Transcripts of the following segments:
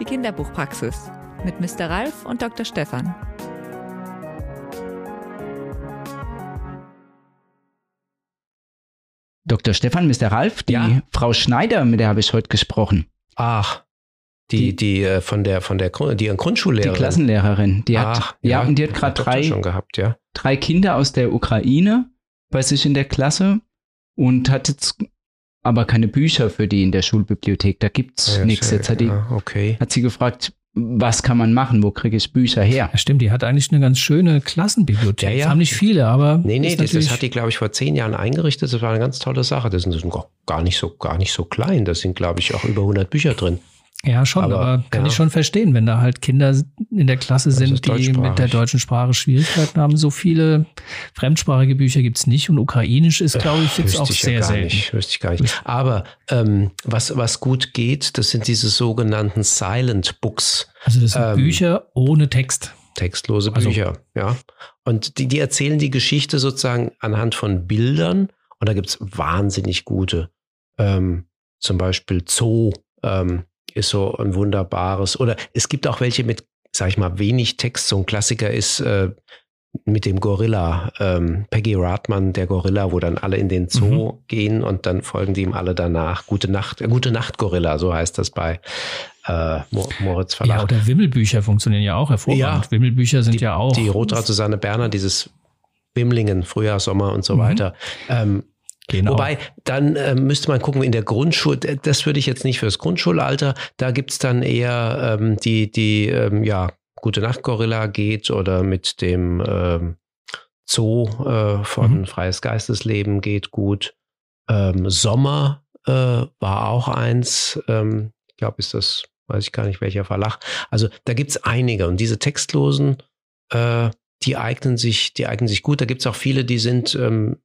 Die Kinderbuchpraxis mit Mr. Ralf und Dr. Stefan. Dr. Stefan, Mr. Ralf, die Ja. Frau Schneider, mit der habe ich heute gesprochen. Ach, die, die, äh, von der, von der, Grund- die ihren Grundschullehrerin. Die Klassenlehrerin. Die hat, Ach, ja, und die hat gerade drei, schon gehabt, ja. drei Kinder aus der Ukraine bei sich in der Klasse und hat jetzt aber keine Bücher für die in der Schulbibliothek. Da gibt's Ja, nichts. Jetzt hat, die, ja, okay. hat sie gefragt, was kann man machen? Wo kriege ich Bücher her? Ja, stimmt, die hat eigentlich eine ganz schöne Klassenbibliothek. Ja, ja. Das haben nicht viele, aber. Nee, nee, das, das hat die, glaube ich, vor zehn Jahren eingerichtet. Das war eine ganz tolle Sache. Das sind, das sind gar nicht so, gar nicht so klein. Da sind, glaube ich, auch über 100 Bücher drin. Ja, schon, Aber, aber, kann ja. ich schon verstehen, wenn da halt Kinder in der Klasse sind, die mit der deutschen Sprache Schwierigkeiten haben. So viele fremdsprachige Bücher gibt's nicht und Ukrainisch ist, glaube ich, jetzt Wüsste auch sehr ja selten. nicht. Wüsste ich gar nicht. Aber ähm, was, was gut geht, das sind diese sogenannten Silent Books. Also das sind Ähm, Bücher ohne Text. textlose Also- Bücher, ja. Und die, die erzählen die Geschichte sozusagen anhand von Bildern und da gibt's wahnsinnig gute. Ähm, zum Beispiel Zoo ähm, ist so ein wunderbares. Oder es gibt auch welche mit, sag ich mal, wenig Text. So ein Klassiker ist äh, mit dem Gorilla, ähm, Peggy Radman, der Gorilla, wo dann alle in den Zoo gehen und dann folgen die ihm alle danach. Gute Nacht, äh, Gute Nacht Gorilla, so heißt das bei äh, Mo- Moritz Verlag. Ja, oder Wimmelbücher funktionieren ja auch hervorragend. Ja. Wimmelbücher sind die, ja auch. Die Rotraud Susanne Berner, dieses Wimlingen, Frühjahr, Sommer und so Mhm. weiter. Ähm, genau. Wobei, dann ähm, müsste man gucken, in der Grundschule, das würde ich jetzt nicht fürs Grundschulalter, da gibt's dann eher ähm, die, die, ähm, ja, Gute Nacht Gorilla geht oder mit dem ähm, Zoo äh, von Mhm. Freies Geistesleben geht gut. Ähm, Sommer äh, war auch eins, ähm, ich glaube, ist das, weiß ich gar nicht, welcher Verlag. Also da gibt's einige und diese textlosen, äh, die eignen sich, die eignen sich gut. Da gibt's auch viele, die sind ähm,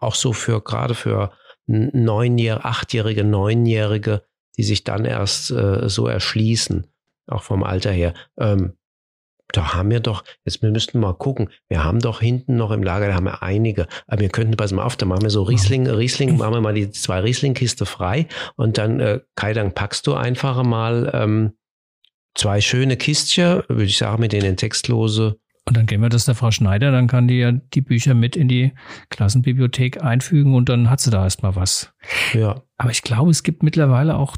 auch so für gerade für neunjährige, achtjährige, neunjährige, die sich dann erst äh, so erschließen, auch vom Alter her. Ähm, da haben wir doch, jetzt wir müssten mal gucken, wir haben doch hinten noch im Lager, da haben wir einige, aber wir könnten, pass mal auf, da machen wir so Riesling, Riesling, machen wir mal die zwei Riesling-Kiste frei und dann, äh, Kai, dann packst du einfach mal ähm, zwei schöne Kistchen, würde ich sagen, mit denen textlose Und dann geben wir das der Frau Schneider, dann kann die ja die Bücher mit in die Klassenbibliothek einfügen und dann hat sie da erstmal was. ja, Aber ich glaube, es gibt mittlerweile auch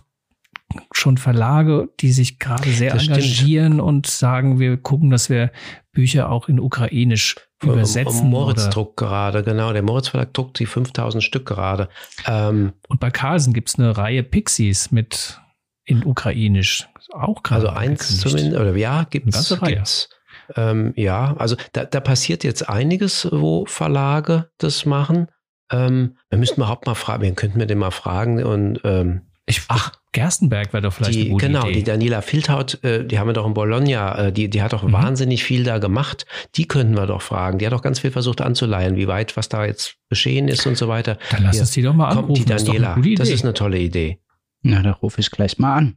schon Verlage, die sich gerade sehr Das stimmt. engagieren und sagen, wir gucken, dass wir Bücher auch in Ukrainisch übersetzen. Moritz oder, druckt gerade, genau. Der Moritz Verlag druckt die 5000 Stück gerade. Ähm, und bei Carlsen gibt es eine Reihe Pixies mit in Ukrainisch. Auch gerade. also eins zumindest, oder ja, Reihe. gibt's. Ähm, ja, also da, da passiert jetzt einiges, wo Verlage das machen. Ähm, wir müssten überhaupt mal fragen, wir könnten wir den mal fragen und ähm, Ich, Ach, Gerstenberg wäre doch vielleicht die, eine gute genau, Idee. die Daniela Filthaut, äh, die haben wir doch in Bologna, äh, die, die hat doch Mhm. wahnsinnig viel da gemacht. Die könnten wir doch fragen. Die hat doch ganz viel versucht anzuleihen, wie weit, was da jetzt geschehen ist und so weiter. dann lass Hier, uns die doch mal anrufen. Kommt die das ist doch Daniela. eine gute Idee. Das ist eine tolle Idee. Na, da rufe ich gleich mal an.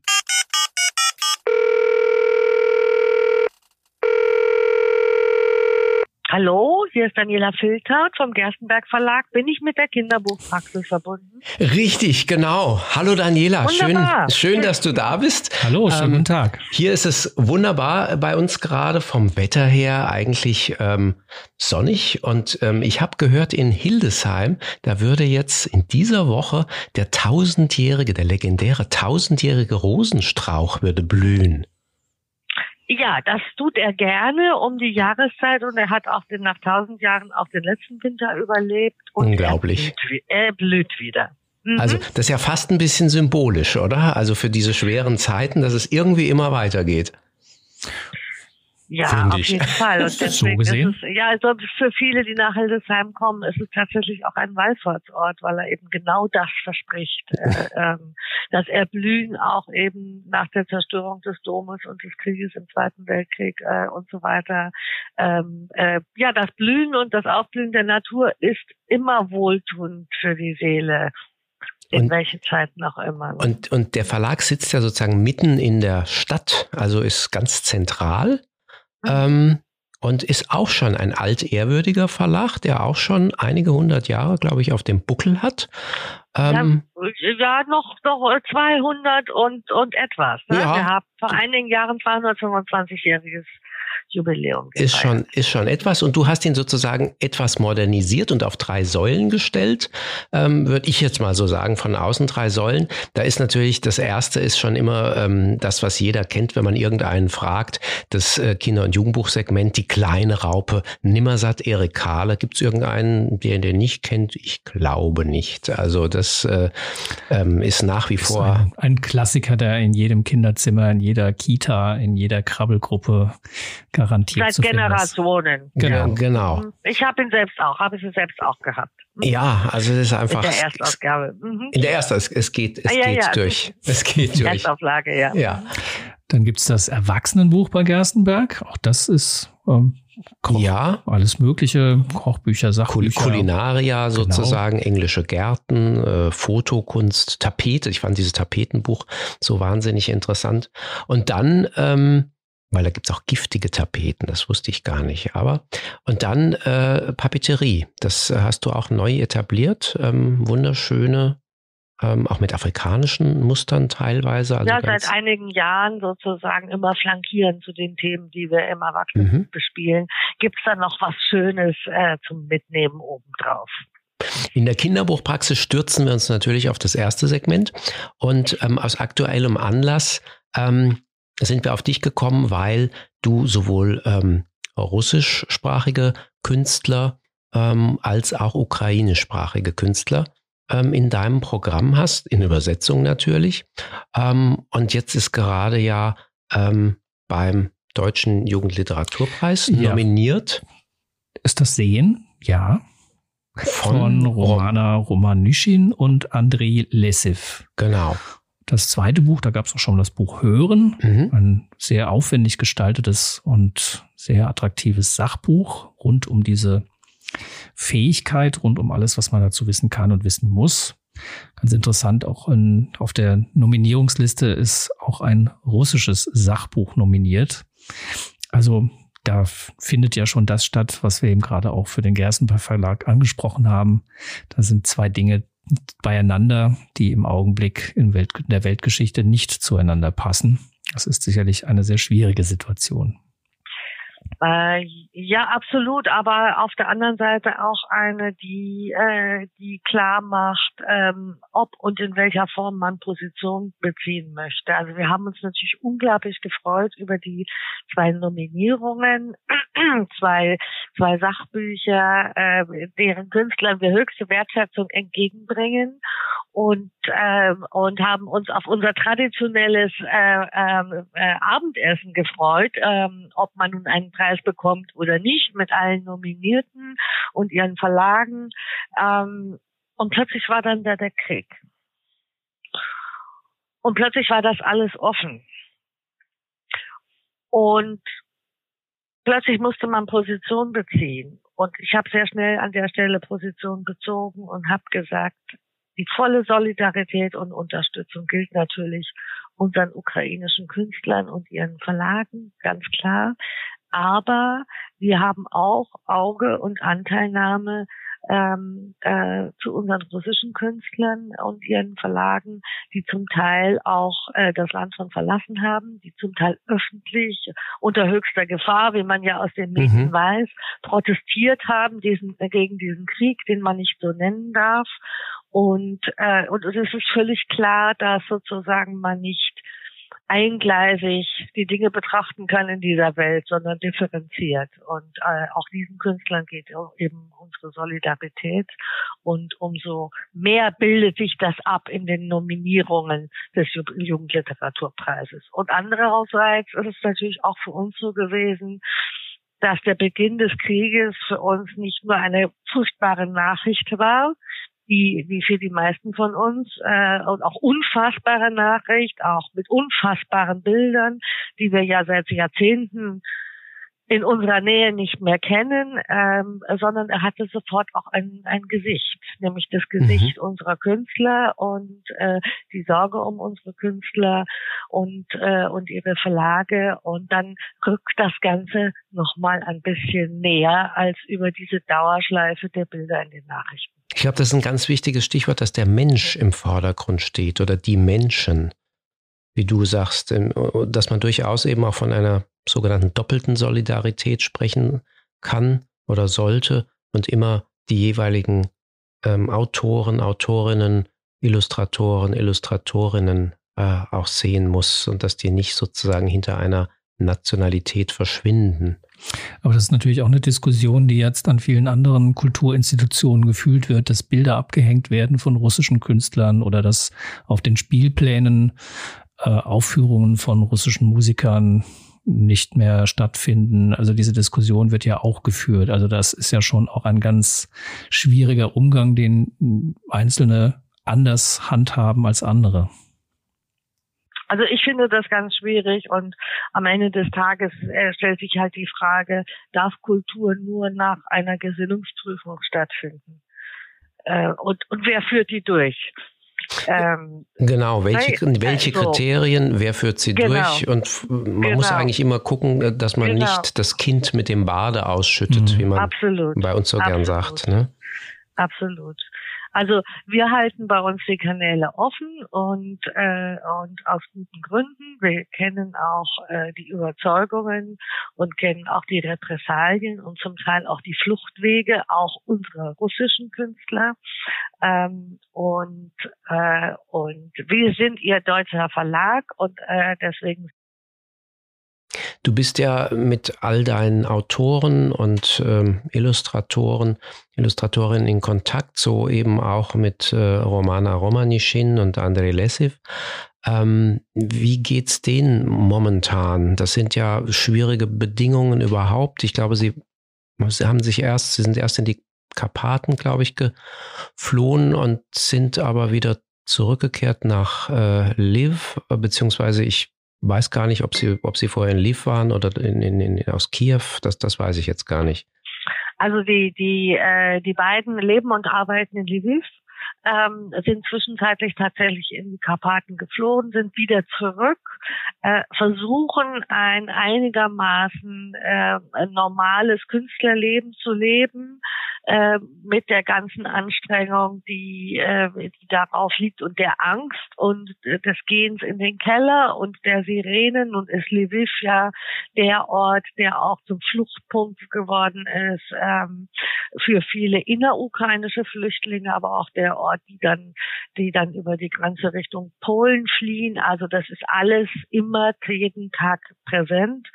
Hallo, hier ist Daniela Filtert vom Gerstenberg Verlag. Bin ich mit der Kinderbuchpraxis verbunden? Richtig, genau. Hallo Daniela, schön, Wunderbar. schön, dass du da bist. Hallo, schönen Ähm, guten Tag. Hier ist es wunderbar bei uns gerade vom Wetter her eigentlich ähm, sonnig und ähm, ich habe gehört in Hildesheim, da würde jetzt in dieser Woche der tausendjährige, der legendäre tausendjährige Rosenstrauch würde blühen. Ja, das tut er gerne um die Jahreszeit und er hat auch den, nach tausend Jahren auch den letzten Winter überlebt. Und Unglaublich. Er blüht, er blüht wieder. Mhm. Also das ist ja fast ein bisschen symbolisch, oder? Also für diese schweren Zeiten, dass es irgendwie immer weitergeht. Ja, auf jeden Fall. Und So deswegen gesehen? ist es, ja, also für viele, die nach Hildesheim kommen, ist es tatsächlich auch ein Wallfahrtsort, weil er eben genau das verspricht, äh, ähm, das Erblühen auch eben nach der Zerstörung des Domes und des Krieges im Zweiten Weltkrieg äh, und so weiter. Ähm, äh, ja, das Blühen und das Aufblühen der Natur ist immer wohltuend für die Seele. In Und- welche Zeiten auch immer. Und, und der Verlag sitzt ja sozusagen mitten in der Stadt, also ist ganz zentral. Ähm, und ist auch schon ein altehrwürdiger Verlag, der auch schon einige hundert Jahre, glaube ich, auf dem Buckel hat. Ähm, ja, ja, noch, noch 200 und, und etwas. Ne? Ja. Wir haben vor einigen Jahren 225-jähriges Jubiläum. Ist gefeiert. schon, ist schon etwas. Und du hast ihn sozusagen etwas modernisiert und auf drei Säulen gestellt, ähm, würde ich jetzt mal so sagen, von außen drei Säulen. Da ist natürlich, das erste ist schon immer ähm, das, was jeder kennt, wenn man irgendeinen fragt, das äh, Kinder- und Jugendbuchsegment, die kleine Raupe, Nimmersatt, Erik Kahle. Gibt es irgendeinen, der den nicht kennt? Ich glaube nicht. Also das äh, ähm, ist nach wie Ist vor. ein, ein Klassiker, der in jedem Kinderzimmer, in jeder Kita, in jeder Krabbelgruppe garantiert Seit zu finden ist. Generationen. Genau. Äh, genau. Mhm. Ich habe ihn selbst auch, habe sie selbst auch gehabt. Mhm. Ja, also es ist einfach. In der Erstausgabe. Mhm. In der ersten, es, es geht, es Ah, ja, geht ja. durch. Es geht durch. Erstauflage, ja. Ja. Dann gibt's das Erwachsenenbuch bei Gerstenberg. Auch das ist ähm, Koch, Ja. alles Mögliche, Kochbücher, Sachbücher. Kulinaria Genau. sozusagen, englische Gärten, äh, Fotokunst, Tapete. Ich fand dieses Tapetenbuch so wahnsinnig interessant. Und dann, ähm, weil da gibt's auch giftige Tapeten, das wusste ich gar nicht. Aber und dann äh, Papeterie, das äh, hast du auch neu etabliert. Ähm, wunderschöne, ähm, auch mit afrikanischen Mustern teilweise. Also ja, seit einigen Jahren sozusagen immer flankieren zu den Themen, die wir im Erwachsenen Mhm. bespielen. Gibt's da noch was Schönes äh, zum Mitnehmen obendrauf? In der Kinderbuchpraxis stürzen wir uns natürlich auf das erste Segment und ähm, aus aktuellem Anlass ähm, sind wir auf dich gekommen, weil du sowohl ähm, russischsprachige Künstler ähm, als auch ukrainischsprachige Künstler ähm, in deinem Programm hast, in Übersetzung natürlich. Ähm, und jetzt ist gerade ja ähm, beim Deutschen Jugendliteraturpreis Ja. nominiert Ist das Sehen? Ja. Von, Romana Romanischin und Andrei Lessiv. Genau. Das zweite Buch, da gab es auch schon das Buch Hören. Mhm. Ein sehr aufwendig gestaltetes und sehr attraktives Sachbuch rund um diese Fähigkeit, rund um alles, was man dazu wissen kann und wissen muss. Ganz interessant, auch in, auf der Nominierungsliste ist auch ein russisches Sachbuch nominiert. Also da findet ja schon das statt, was wir eben gerade auch für den Gerstenberg Verlag angesprochen haben. Da sind zwei Dinge beieinander, die im Augenblick in, Welt, in der Weltgeschichte nicht zueinander passen. Das ist sicherlich eine sehr schwierige Situation. Äh, ja, absolut, aber auf der anderen Seite auch eine, die, äh, die klar macht, ähm, ob und in welcher Form man Position beziehen möchte. Also wir haben uns natürlich unglaublich gefreut über die zwei Nominierungen, zwei, zwei Sachbücher, äh, deren Künstlern wir höchste Wertschätzung entgegenbringen und ähm, und haben uns auf unser traditionelles äh, ähm, äh, Abendessen gefreut, ähm, ob man nun einen Preis bekommt oder nicht, mit allen Nominierten und ihren Verlagen. Ähm, und plötzlich war dann da der Krieg. Und plötzlich war das alles offen. Und plötzlich musste man Position beziehen. Und ich habe sehr schnell an der Stelle Position bezogen und habe gesagt, die volle Solidarität und Unterstützung gilt natürlich unseren ukrainischen Künstlern und ihren Verlagen, ganz klar. Aber wir haben auch Auge und Anteilnahme ähm, äh, zu unseren russischen Künstlern und ihren Verlagen, die zum Teil auch äh, das Land schon verlassen haben, die zum Teil öffentlich unter höchster Gefahr, wie man ja aus den Medien Mhm. weiß, protestiert haben diesen, äh, gegen diesen Krieg, den man nicht so nennen darf. Und, äh, und es ist völlig klar, dass sozusagen man nicht eingleisig die Dinge betrachten kann in dieser Welt, sondern differenziert. Und äh, auch diesen Künstlern geht eben unsere Solidarität. Und umso mehr bildet sich das ab in den Nominierungen des Ju- Jugendliteraturpreises. Und andererseits ist es natürlich auch für uns so gewesen, dass der Beginn des Krieges für uns nicht nur eine furchtbare Nachricht war, die, wie für die meisten von uns, äh, und auch unfassbare Nachricht, auch mit unfassbaren Bildern, die wir ja seit Jahrzehnten in unserer Nähe nicht mehr kennen, ähm, sondern er hatte sofort auch ein, ein Gesicht, nämlich das Gesicht mhm. unserer Künstler und äh, die Sorge um unsere Künstler und äh, und ihre Verlage und dann rückt das Ganze noch mal ein bisschen näher als über diese Dauerschleife der Bilder in den Nachrichten. Ich glaube, das ist ein ganz wichtiges Stichwort, dass der Mensch im Vordergrund steht oder die Menschen, wie du sagst, dass man durchaus eben auch von einer sogenannten doppelten Solidarität sprechen kann oder sollte und immer die jeweiligen ähm, Autoren, Autorinnen, Illustratoren, Illustratorinnen äh, auch sehen muss und dass die nicht sozusagen hinter einer Nationalität verschwinden. Aber das ist natürlich auch eine Diskussion, die jetzt an vielen anderen Kulturinstitutionen gefühlt wird, dass Bilder abgehängt werden von russischen Künstlern oder dass auf den Spielplänen äh, Aufführungen von russischen Musikern nicht mehr stattfinden. Also diese Diskussion wird ja auch geführt. Also das ist ja schon auch ein ganz schwieriger Umgang, den Einzelne anders handhaben als andere. Also ich finde das ganz schwierig und am Ende des Tages äh, stellt sich halt die Frage, darf Kultur nur nach einer Gesinnungsprüfung stattfinden? Äh, und, und wer führt die durch? Ähm, genau, welche, welche also, Kriterien, wer führt sie genau, durch? Und man genau, muss eigentlich immer gucken, äh, dass man genau. nicht das Kind mit dem Bade ausschüttet, mhm. wie man Absolut. bei uns so Absolut. gern sagt. Ne? Absolut. Also wir halten bei uns die Kanäle offen und, äh, und aus guten Gründen. Wir kennen auch äh, die Überzeugungen und kennen auch die Repressalien und zum Teil auch die Fluchtwege auch unserer russischen Künstler. Ähm, und, äh, und wir sind ihr deutscher Verlag und äh, deswegen Du bist ja mit all deinen Autoren und ähm, Illustratoren, Illustratorinnen in Kontakt, so eben auch mit äh, Romana Romanischin und Andrei Lessiv. Ähm, wie geht's denen momentan? Das sind ja schwierige Bedingungen überhaupt. Ich glaube, sie, sie haben sich erst, sie sind erst in die Karpaten, glaube ich, geflohen und sind aber wieder zurückgekehrt nach äh, Liv, beziehungsweise ich weiß gar nicht, ob sie, ob sie vorher in Lviv waren oder in, in, in, aus Kiew. Das, das weiß ich jetzt gar nicht. Also die, die, äh, die beiden leben und arbeiten in Lviv, ähm, sind zwischenzeitlich tatsächlich in die Karpaten geflohen, sind wieder zurück, äh, versuchen ein einigermaßen äh, normales Künstlerleben zu leben, äh, mit der ganzen Anstrengung, die, äh, die darauf liegt und der Angst und des Gehens in den Keller und der Sirenen. Und ist Lviv ja der Ort, der auch zum Fluchtpunkt geworden ist ähm, für viele innerukrainische Flüchtlinge, aber auch der Ort, die dann, die dann über die Grenze Richtung Polen fliehen. Also das ist alles immer jeden Tag präsent.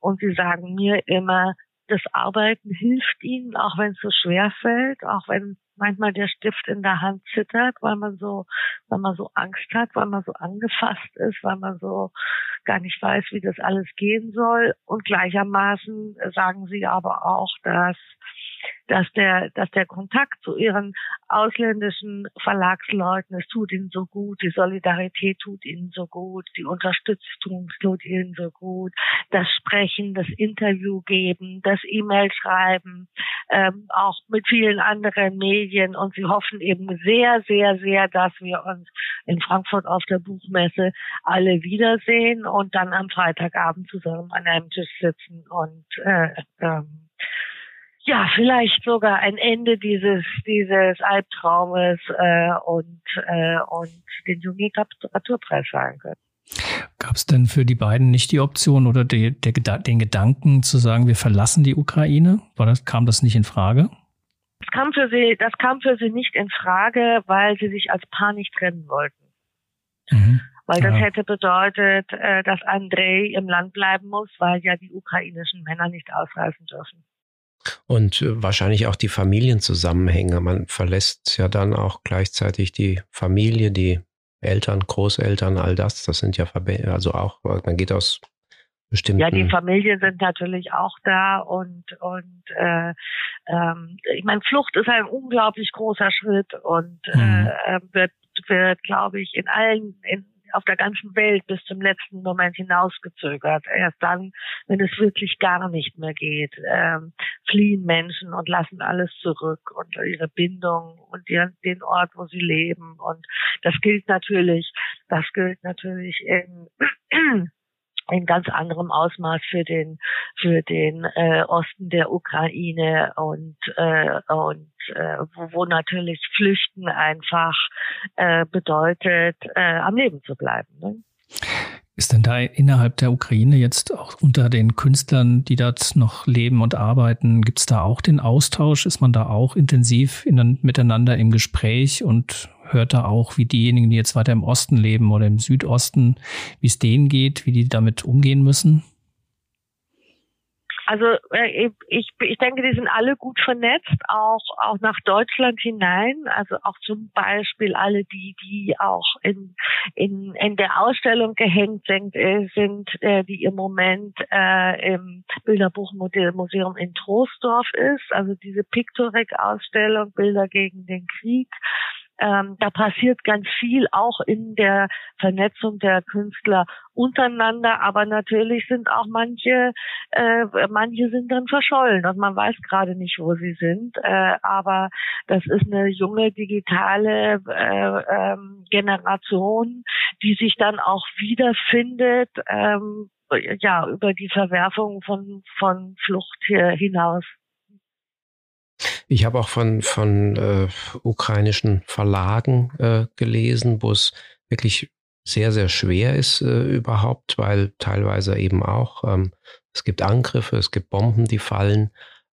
Und sie sagen mir immer, das Arbeiten hilft ihnen, auch wenn es so schwer fällt, auch wenn manchmal der Stift in der Hand zittert, weil man so, weil man so Angst hat, weil man so angefasst ist, weil man so gar nicht weiß, wie das alles gehen soll. Und gleichermaßen sagen sie aber auch, dass dass der, dass der Kontakt zu ihren ausländischen Verlagsleuten, es tut ihnen so gut, die Solidarität tut ihnen so gut, die Unterstützung tut ihnen so gut, das Sprechen, das Interview geben, das E-Mail schreiben, ähm, auch mit vielen anderen Medien. Und sie hoffen eben sehr, sehr, sehr, dass wir uns in Frankfurt auf der Buchmesse alle wiedersehen und dann am Freitagabend zusammen an einem Tisch sitzen und äh, ähm, ja, vielleicht sogar ein Ende dieses dieses Albtraumes äh, und äh, und den Jugendliteraturpreis sagen können. Gab es denn für die beiden nicht die Option oder die, der, den Gedanken zu sagen, wir verlassen die Ukraine? War das, kam das nicht in Frage? Das kam für sie, das kam für sie nicht in Frage, weil sie sich als Paar nicht trennen wollten. Mhm. Weil das ja. hätte bedeutet, äh, dass Andrei im Land bleiben muss, weil ja die ukrainischen Männer nicht ausreisen dürfen. Und äh, wahrscheinlich auch die Familienzusammenhänge. Man verlässt ja dann auch gleichzeitig die Familie, die Eltern, Großeltern, all das. Das sind ja Verbände, also auch, man geht aus bestimmten. Ja, die Familien sind natürlich auch da und und äh, ähm, ich meine, Flucht ist ein unglaublich großer Schritt und mhm. äh, wird wird, glaube ich, in allen in auf der ganzen Welt bis zum letzten Moment hinausgezögert. Erst dann, wenn es wirklich gar nicht mehr geht, ähm, fliehen Menschen und lassen alles zurück und ihre Bindung und ihren, den Ort, wo sie leben. Und das gilt natürlich, das gilt natürlich in in ganz anderem Ausmaß für den für den äh, Osten der Ukraine und äh, und äh, wo, wo natürlich Flüchten einfach äh, bedeutet äh, am Leben zu bleiben. Ne? Ist denn da innerhalb der Ukraine jetzt auch unter den Künstlern, die dort noch leben und arbeiten, gibt es da auch den Austausch? Ist man da auch intensiv in, miteinander im Gespräch und hört da auch, wie diejenigen, die jetzt weiter im Osten leben oder im Südosten, wie es denen geht, wie die damit umgehen müssen? Also äh, ich, ich denke, die sind alle gut vernetzt, auch auch nach Deutschland hinein. Also auch zum Beispiel alle die, die auch in in, in der Ausstellung gehängt sind, äh, sind äh, die im Moment äh, im Bilderbuchmuseum in Troisdorf ist. Also diese Pictoric-Ausstellung Bilder gegen den Krieg ähm, da passiert ganz viel auch in der Vernetzung der Künstler untereinander, aber natürlich sind auch manche, äh, manche sind dann verschollen und man weiß gerade nicht, wo sie sind. Äh, aber das ist eine junge digitale äh, ähm, Generation, die sich dann auch wiederfindet. Ähm, ja, über die Verwerfung von, von Flucht hier hinaus. Ich habe auch von, von äh, ukrainischen Verlagen äh, gelesen, wo es wirklich sehr, sehr schwer ist äh, überhaupt, weil teilweise eben auch ähm, es gibt Angriffe, es gibt Bomben, die fallen,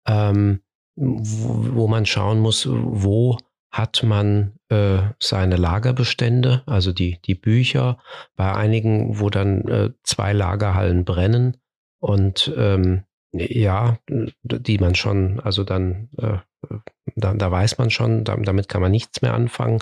ähm, wo, wo man schauen muss, wo hat man äh, seine Lagerbestände, also die, die Bücher, bei einigen, wo dann äh, zwei Lagerhallen brennen und ähm, ja, die man schon, also dann, äh, da, da weiß man schon, damit kann man nichts mehr anfangen.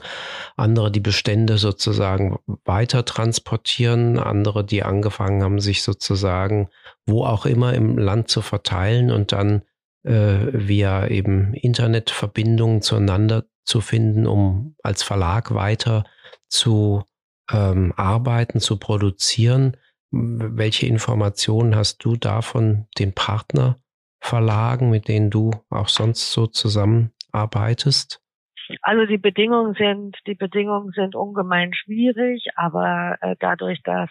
Andere, die Bestände sozusagen weiter transportieren, andere, die angefangen haben, sich sozusagen wo auch immer im Land zu verteilen und dann äh, via eben Internetverbindungen zueinander zu finden, um als Verlag weiter zu ähm, arbeiten, zu produzieren. Welche Informationen hast du da von den Partnerverlagen, mit denen du auch sonst so zusammenarbeitest? Also die Bedingungen sind, die Bedingungen sind ungemein schwierig, aber äh, dadurch, dass,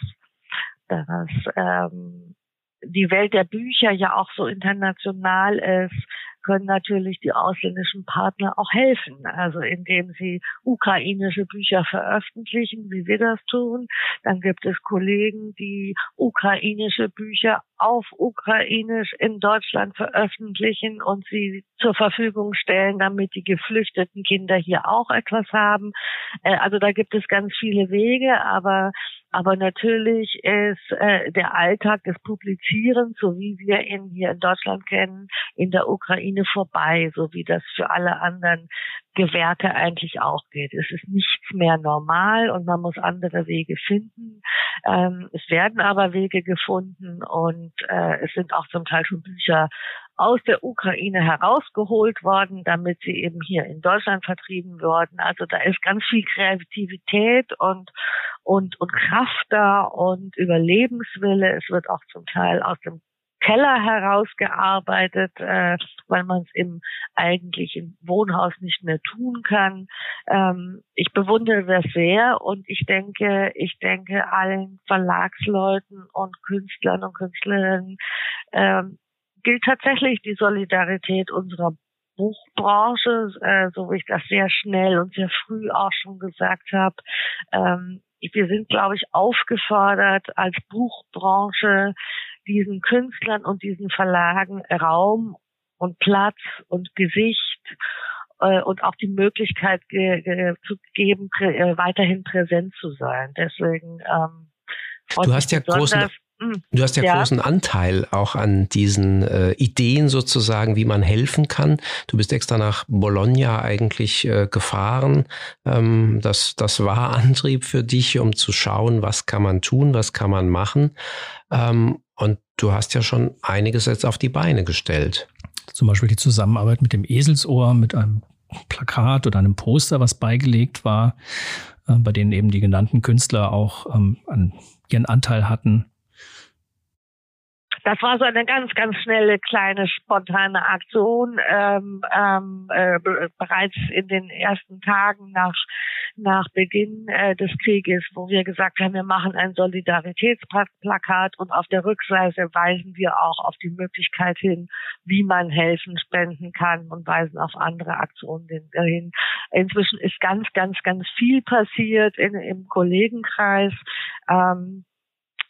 dass ähm, die Welt der Bücher ja auch so international ist, können natürlich die ausländischen Partner auch helfen, also indem sie ukrainische Bücher veröffentlichen, wie wir das tun. Dann gibt es Kollegen, die ukrainische Bücher auf Ukrainisch in Deutschland veröffentlichen und sie zur Verfügung stellen, damit die geflüchteten Kinder hier auch etwas haben. Äh, also da gibt es ganz viele Wege, aber aber natürlich ist äh, der Alltag des Publizierens, so wie wir ihn hier in Deutschland kennen, in der Ukraine vorbei, so wie das für alle anderen Gewerke eigentlich auch geht. Es ist nichts mehr normal und man muss andere Wege finden. Ähm, es werden aber Wege gefunden und äh, es sind auch zum Teil schon Bücher aus der Ukraine herausgeholt worden, damit sie eben hier in Deutschland vertrieben wurden. Also da ist ganz viel Kreativität und, und, und Kraft da und Überlebenswille. Es wird auch zum Teil aus dem Keller herausgearbeitet, äh, weil man es im eigentlichen Wohnhaus nicht mehr tun kann. Ähm, ich bewundere das sehr und ich denke, ich denke allen Verlagsleuten und Künstlern und Künstlerinnen ähm, gilt tatsächlich die Solidarität unserer Buchbranche, äh, so wie ich das sehr schnell und sehr früh auch schon gesagt habe. Ähm, wir sind, glaube ich, aufgefordert, als Buchbranche diesen Künstlern und diesen Verlagen Raum und Platz und Gesicht äh, und auch die Möglichkeit ge ge zu geben, prä äh, weiterhin präsent zu sein. Deswegen ähm, Du hast ja großen. Du hast ja, ja, großen Anteil auch an diesen äh, Ideen sozusagen, wie man helfen kann. Du bist extra nach Bologna eigentlich äh, gefahren. Ähm, das, das war Antrieb für dich, um zu schauen, was kann man tun, was kann man machen. Ähm, und du hast ja schon einiges jetzt auf die Beine gestellt. Zum Beispiel die Zusammenarbeit mit dem Eselsohr, mit einem Plakat oder einem Poster, was beigelegt war. äh, bei denen eben die genannten Künstler auch ähm, an ihren Anteil hatten. Das war so eine ganz, ganz schnelle, kleine, spontane Aktion. Ähm, ähm, äh, bereits in den ersten Tagen nach, nach Beginn äh, des Krieges, wo wir gesagt haben, wir machen ein Solidaritätsplakat und auf der Rückseite weisen wir auch auf die Möglichkeit hin, wie man helfen, spenden kann und weisen auf andere Aktionen hin. Inzwischen ist ganz, ganz, ganz viel passiert in, im Kollegenkreis. Ähm,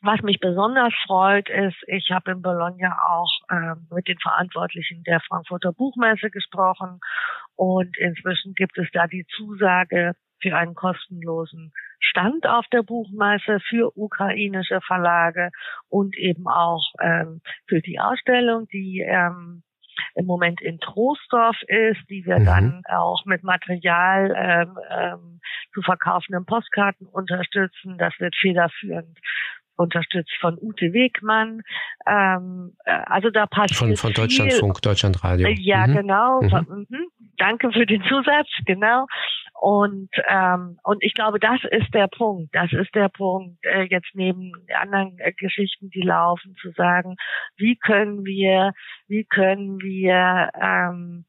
was mich besonders freut, ist, ich habe in Bologna auch äh, mit den Verantwortlichen der Frankfurter Buchmesse gesprochen und inzwischen gibt es da die Zusage für einen kostenlosen Stand auf der Buchmesse für ukrainische Verlage und eben auch ähm, für die Ausstellung, die ähm, im Moment in Troisdorf ist, die wir mhm. dann auch mit Material ähm, ähm, zu verkaufenden Postkarten unterstützen. Das wird federführend unterstützt von Ute Wegmann. Ähm, äh, also da passiert Von, von Deutschlandfunk, Deutschlandradio. Äh, ja, mhm. genau. Mhm. Von, mh, danke für den Zusatz, genau. Und ähm, und ich glaube, das ist der Punkt. Das ist der Punkt, äh, jetzt neben anderen äh, Geschichten, die laufen, zu sagen, wie können wir, wie können wir ähm,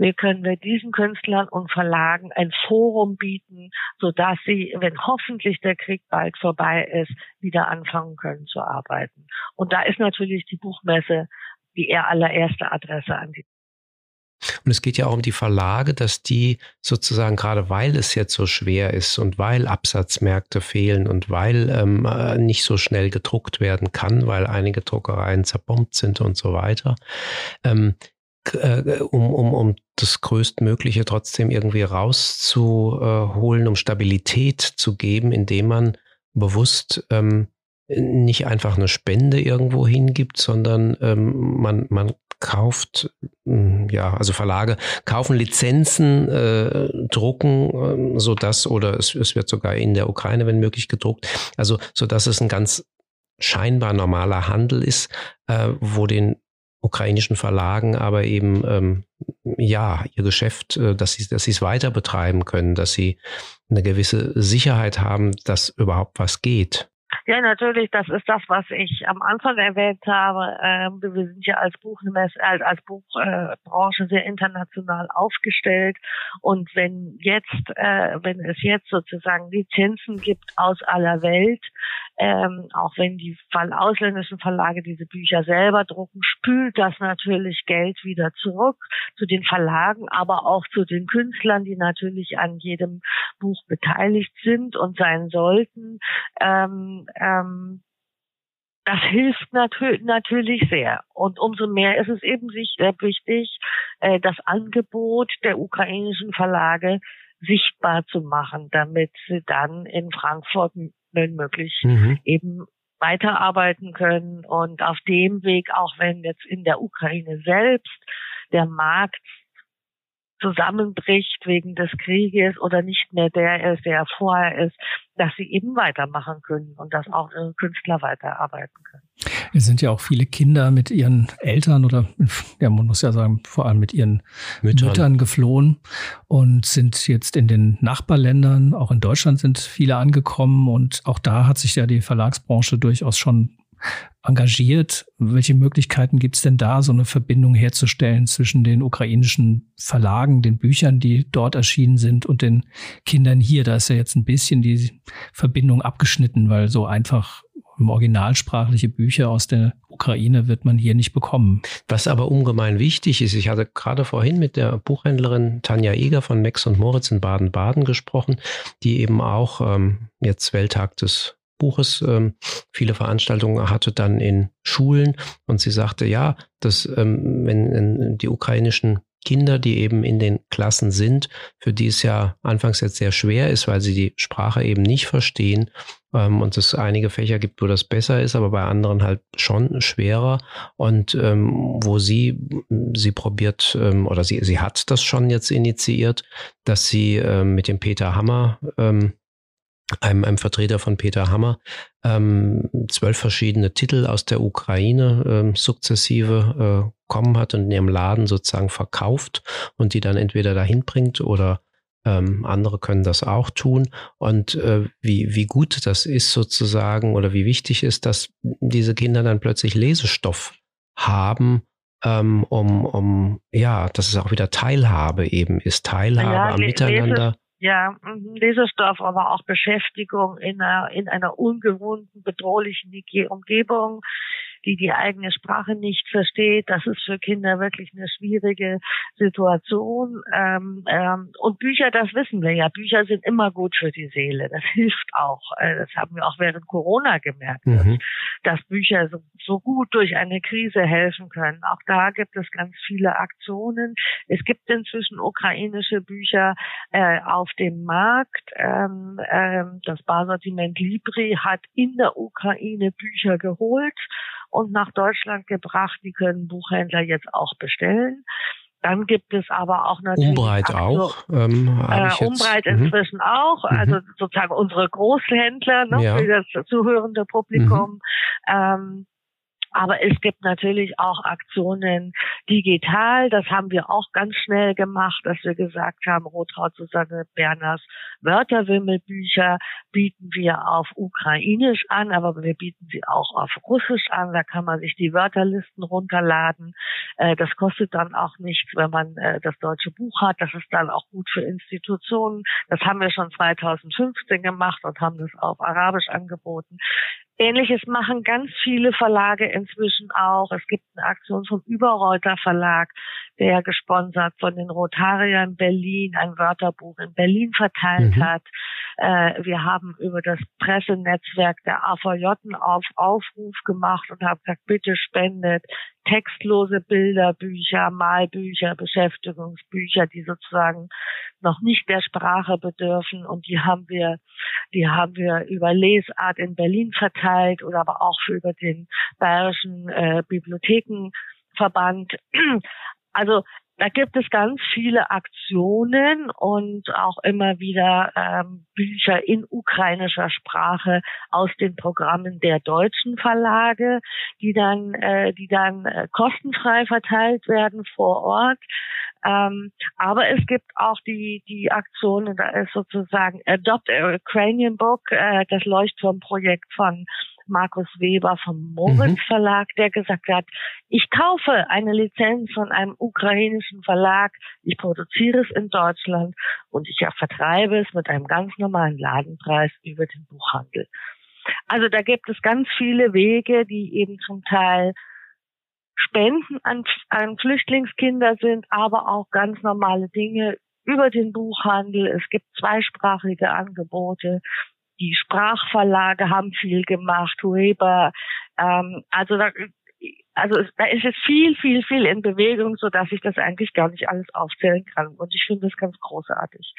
wie können wir diesen Künstlern und Verlagen ein Forum bieten, sodass sie, wenn hoffentlich der Krieg bald vorbei ist, wieder anfangen können zu arbeiten. Und da ist natürlich die Buchmesse die eher allererste Adresse an die und es geht ja auch um die Verlage, dass die sozusagen gerade weil es jetzt so schwer ist und weil Absatzmärkte fehlen und weil ähm, äh, nicht so schnell gedruckt werden kann, weil einige Druckereien zerbombt sind und so weiter, ähm, äh, um, um, um das Größtmögliche trotzdem irgendwie rauszuholen, um Stabilität zu geben, indem man bewusst ähm, nicht einfach eine Spende irgendwo hingibt, sondern ähm, man, man kauft, hm, ja, also Verlage kaufen Lizenzen, äh, drucken, äh, so dass oder es, es wird sogar in der Ukraine, wenn möglich, gedruckt, also so dass es ein ganz scheinbar normaler Handel ist, äh, wo den ukrainischen Verlagen aber eben ähm, ja ihr Geschäft, äh, dass sie dass sie es weiter betreiben können, dass sie eine gewisse Sicherheit haben, dass überhaupt was geht. Ja, natürlich, das ist das, was ich am Anfang erwähnt habe. Ähm, wir sind ja als Buchmesse, äh, als Buchbranche sehr international aufgestellt. Und wenn jetzt, äh, wenn es jetzt sozusagen Lizenzen gibt aus aller Welt, ähm, auch wenn die ausländischen Verlage diese Bücher selber drucken, spült das natürlich Geld wieder zurück zu den Verlagen, aber auch zu den Künstlern, die natürlich an jedem Buch beteiligt sind und sein sollten. Ähm, ähm, das hilft natür natürlich sehr. Und umso mehr ist es eben sich, äh, wichtig, äh, das Angebot der ukrainischen Verlage sichtbar zu machen, damit sie dann in Frankfurt wenn möglich mhm. eben weiterarbeiten können und auf dem Weg, auch wenn jetzt in der Ukraine selbst der Markt zusammenbricht wegen des Krieges oder nicht mehr der ist, der er vorher ist, dass sie eben weitermachen können und dass auch ihre Künstler weiterarbeiten können. Es sind ja auch viele Kinder mit ihren Eltern oder, ja, man muss ja sagen, vor allem mit ihren Müttern. Müttern geflohen und sind jetzt in den Nachbarländern, auch in Deutschland sind viele angekommen und auch da hat sich ja die Verlagsbranche durchaus schon engagiert. Welche Möglichkeiten gibt es denn da, so eine Verbindung herzustellen zwischen den ukrainischen Verlagen, den Büchern, die dort erschienen sind und den Kindern hier? Da ist ja jetzt ein bisschen die Verbindung abgeschnitten, weil so einfach originalsprachliche Bücher aus der Ukraine wird man hier nicht bekommen. Was aber ungemein wichtig ist, ich hatte gerade vorhin mit der Buchhändlerin Tanja Eger von Max und Moritz in Baden-Baden gesprochen, die eben auch ähm, jetzt Welttag des Buches ähm, viele Veranstaltungen hatte dann in Schulen und sie sagte, ja, dass ähm, wenn die ukrainischen Kinder, die eben in den Klassen sind, für die es ja anfangs jetzt sehr schwer ist, weil sie die Sprache eben nicht verstehen ähm, und es einige Fächer gibt, wo das besser ist, aber bei anderen halt schon schwerer. Und ähm, wo sie sie probiert ähm, oder sie sie hat das schon jetzt initiiert, dass sie ähm, mit dem Peter Hammer ähm, einem, einem Vertreter von Peter Hammer, ähm, zwölf verschiedene Titel aus der Ukraine ähm, sukzessive äh, kommen hat und in ihrem Laden sozusagen verkauft und die dann entweder dahin bringt oder Ähm, andere können das auch tun. Und äh, wie, wie gut das ist sozusagen oder wie wichtig ist, dass diese Kinder dann plötzlich Lesestoff haben, ähm, um, um, ja, dass es auch wieder Teilhabe eben ist, Teilhabe Ja, am Miteinander. Ja, mhm, Lesestoff, aber auch Beschäftigung in einer, in einer ungewohnten, bedrohlichen Ge- Umgebung, die die eigene Sprache nicht versteht. Das ist für Kinder wirklich eine schwierige Situation. Ähm, ähm, und Bücher, das wissen wir ja. Bücher sind immer gut für die Seele. Das hilft auch. Äh, das haben wir auch während Corona gemerkt, dass, Mhm. dass Bücher so, so gut durch eine Krise helfen können. Auch da gibt es ganz viele Aktionen. Es gibt inzwischen ukrainische Bücher äh, auf dem Markt. Ähm, ähm, das Barsortiment Libri hat in der Ukraine Bücher geholt und nach Deutschland gebracht. Die können Buchhändler jetzt auch bestellen. Dann gibt es aber auch natürlich Umbreit auch. Ähm, äh, Umbreit mhm. inzwischen auch, also sozusagen unsere Großhändler ne, Ja. für das zuhörende Publikum. Ähm, aber es gibt natürlich auch Aktionen digital. Das haben wir auch ganz schnell gemacht, dass wir gesagt haben, Rotraud Susanne Berners Wörterwimmelbücher bieten wir auf Ukrainisch an, aber wir bieten sie auch auf Russisch an. Da kann man sich die Wörterlisten runterladen. Äh, das kostet dann auch nichts, wenn man äh, das deutsche Buch hat. Das ist dann auch gut für Institutionen. Das haben wir schon 2015 gemacht und haben das auf Arabisch angeboten. Ähnliches machen ganz viele Verlage inzwischen auch. Es gibt eine Aktion vom Überreuter Verlag, der gesponsert von den Rotariern Berlin ein Wörterbuch in Berlin verteilt Mhm. hat. Äh, wir haben über das Pressenetzwerk der AVJ auf Aufruf gemacht und haben gesagt, bitte spendet textlose Bilderbücher, Malbücher, Beschäftigungsbücher, die sozusagen noch nicht der Sprache bedürfen und die haben wir, die haben wir über Lesart in Berlin verteilt oder aber auch für über den Bayerischen äh, Bibliothekenverband. Also da gibt es ganz viele Aktionen und auch immer wieder ähm, Bücher in ukrainischer Sprache aus den Programmen der deutschen Verlage, die dann, äh, die dann äh, kostenfrei verteilt werden vor Ort. Ähm, aber es gibt auch die, die Aktionen, da ist sozusagen Adopt a Ukrainian Book, äh, das Leuchtturmprojekt von Markus Weber vom Moritz Mhm. Verlag, der gesagt hat, ich kaufe eine Lizenz von einem ukrainischen Verlag, ich produziere es in Deutschland und ich vertreibe es mit einem ganz normalen Ladenpreis über den Buchhandel. Also da gibt es ganz viele Wege, die eben zum Teil Spenden an, an Flüchtlingskinder sind, aber auch ganz normale Dinge über den Buchhandel. Es gibt zweisprachige Angebote. Die Sprachverlage haben viel gemacht, Hueber. Ähm, also da, also es- da ist es viel, viel, viel in Bewegung, so dass ich das eigentlich gar nicht alles aufzählen kann. Und ich finde das ganz großartig.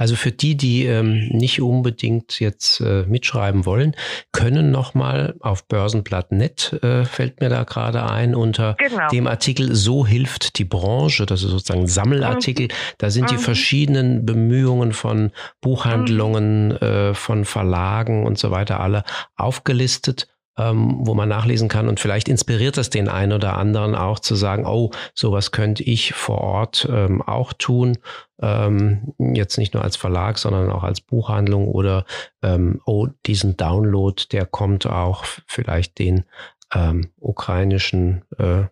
Also für die, die ähm, nicht unbedingt jetzt äh, mitschreiben wollen, können nochmal auf börsenblatt.net, äh, fällt mir da gerade ein, unter Genau. dem Artikel So hilft die Branche, das ist sozusagen ein Sammelartikel, da sind die Mhm. verschiedenen Bemühungen von Buchhandlungen, äh, von Verlagen und so weiter alle aufgelistet ähm, wo man nachlesen kann. Und vielleicht inspiriert das den einen oder anderen auch zu sagen, oh, sowas könnte ich vor Ort ähm, auch tun, ähm, jetzt nicht nur als Verlag, sondern auch als Buchhandlung oder ähm, oh, diesen Download, der kommt auch vielleicht den ähm, ukrainischen äh,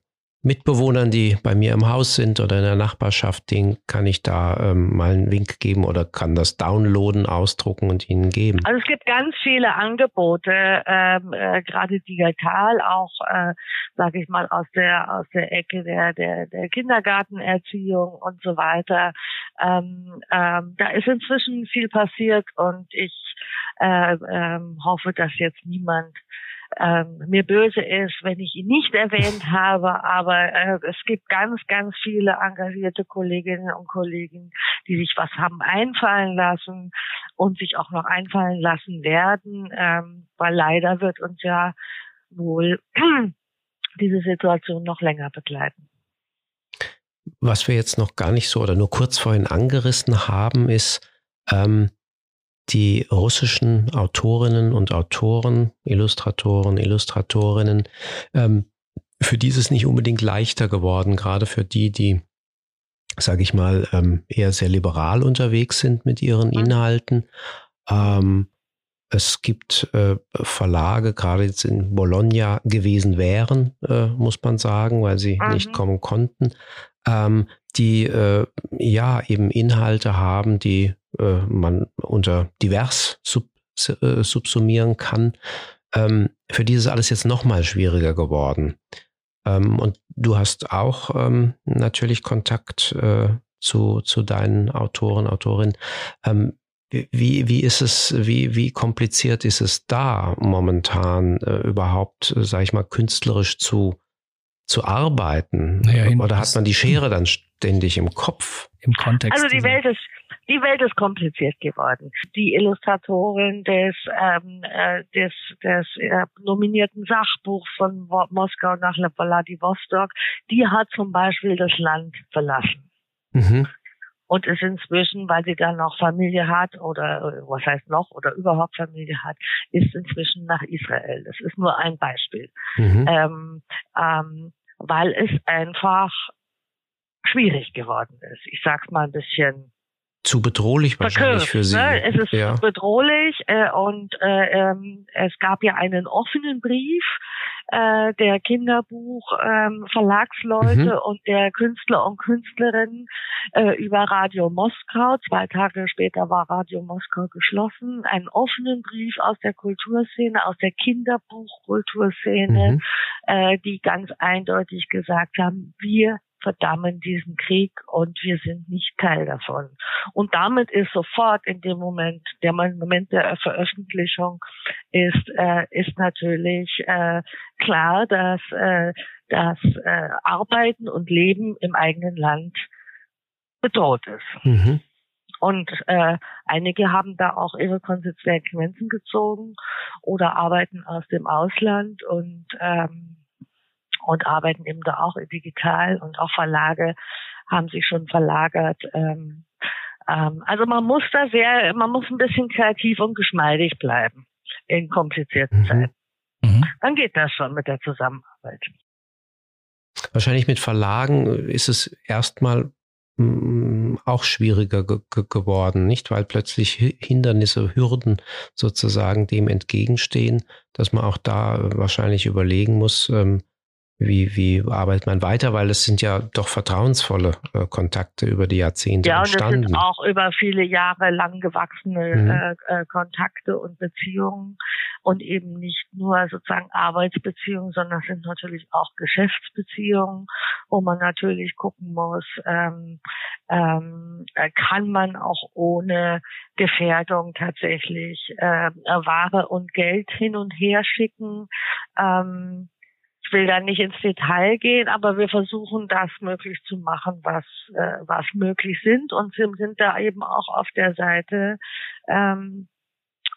Mitbewohnern, die bei mir im Haus sind oder in der Nachbarschaft, den kann ich da ähm, mal einen Wink geben oder kann das downloaden, ausdrucken und ihnen geben. Also es gibt ganz viele Angebote, ähm, äh, gerade digital, auch äh, sage ich mal aus der aus der Ecke der der, der Kindergartenerziehung und so weiter. Ähm, ähm, da ist inzwischen viel passiert und ich äh, ähm, hoffe, dass jetzt niemand ähm, mir böse ist, wenn ich ihn nicht erwähnt habe, aber äh, es gibt ganz, ganz viele engagierte Kolleginnen und Kollegen, die sich was haben einfallen lassen und sich auch noch einfallen lassen werden, ähm, weil leider wird uns ja wohl diese Situation noch länger begleiten. Was wir jetzt noch gar nicht so oder nur kurz vorhin angerissen haben, ist ähm, die russischen Autorinnen und Autoren, Illustratoren, Illustratorinnen, ähm, für die ist es nicht unbedingt leichter geworden, gerade für die, die sage ich mal, ähm, eher sehr liberal unterwegs sind mit ihren Mhm. Inhalten. Ähm, es gibt äh, Verlage, gerade jetzt in Bologna gewesen wären, äh, muss man sagen, weil sie Mhm. nicht kommen konnten, ähm, die äh, ja eben Inhalte haben, die äh, man unter divers sub, äh, subsumieren kann. Ähm, für die ist alles jetzt noch mal schwieriger geworden. Ähm, und du hast auch ähm, natürlich Kontakt äh, zu, zu deinen Autoren, Autorinnen. Ähm, wie, wie ist es, wie, wie kompliziert ist es da momentan äh, überhaupt, äh, sag ich mal, künstlerisch zu, zu arbeiten? Naja, hin- Oder hat man die Schere dann ständig im Kopf? Im Kontext. Also die Welt ist die Welt ist kompliziert geworden. Die Illustratorin des ähm, äh, des des äh, nominierten Sachbuchs von Wo Moskau nach Vladivostok, die hat zum Beispiel das Land verlassen Mhm. und ist inzwischen, weil sie dann noch Familie hat oder äh, was heißt noch oder überhaupt Familie hat, ist inzwischen nach Israel. Das ist nur ein Beispiel, Mhm. ähm, ähm, weil es einfach schwierig geworden ist. Ich sag's mal ein bisschen Zu bedrohlich wahrscheinlich für sie. Ne? Es ist ja. bedrohlich äh, und äh, ähm, es gab ja einen offenen Brief äh, der Kinderbuch ähm, Verlagsleute Mhm. und der Künstler und Künstlerinnen äh, über Radio Moskau. Zwei Tage später war Radio Moskau geschlossen. Einen offenen Brief aus der Kulturszene, aus der Kinderbuchkulturszene, Mhm. äh, die ganz eindeutig gesagt haben, wir verdammen diesen Krieg und wir sind nicht Teil davon. Und damit ist sofort in dem Moment, der Moment der Veröffentlichung ist, äh, ist natürlich äh, klar, dass äh, das äh, Arbeiten und Leben im eigenen Land bedroht ist. Mhm. Und äh, einige haben da auch ihre Konsequenzen gezogen oder arbeiten aus dem Ausland und ähm, und arbeiten eben da auch digital und auch Verlage haben sich schon verlagert. Ähm, ähm, also man muss da sehr, man muss ein bisschen kreativ und geschmeidig bleiben in komplizierten Mhm. Zeiten. Mhm. Dann geht das schon mit der Zusammenarbeit. Wahrscheinlich mit Verlagen ist es erstmal mm, auch schwieriger ge ge geworden, nicht? Weil plötzlich Hi- Hindernisse, Hürden sozusagen dem entgegenstehen, dass man auch da wahrscheinlich überlegen muss, ähm, wie, wie arbeitet man weiter, weil es sind ja doch vertrauensvolle äh, Kontakte über die Jahrzehnte Ja, und entstanden. sind auch über viele Jahre lang gewachsene Mhm. äh, äh, Kontakte und Beziehungen und eben nicht nur sozusagen Arbeitsbeziehungen, sondern es sind natürlich auch Geschäftsbeziehungen, wo man natürlich gucken muss, ähm, ähm, äh, kann man auch ohne Gefährdung tatsächlich äh, Ware und Geld hin und her schicken. Ähm, ich will da nicht ins Detail gehen, aber wir versuchen das möglich zu machen, was äh, was möglich sind und sind, sind da eben auch auf der Seite ähm,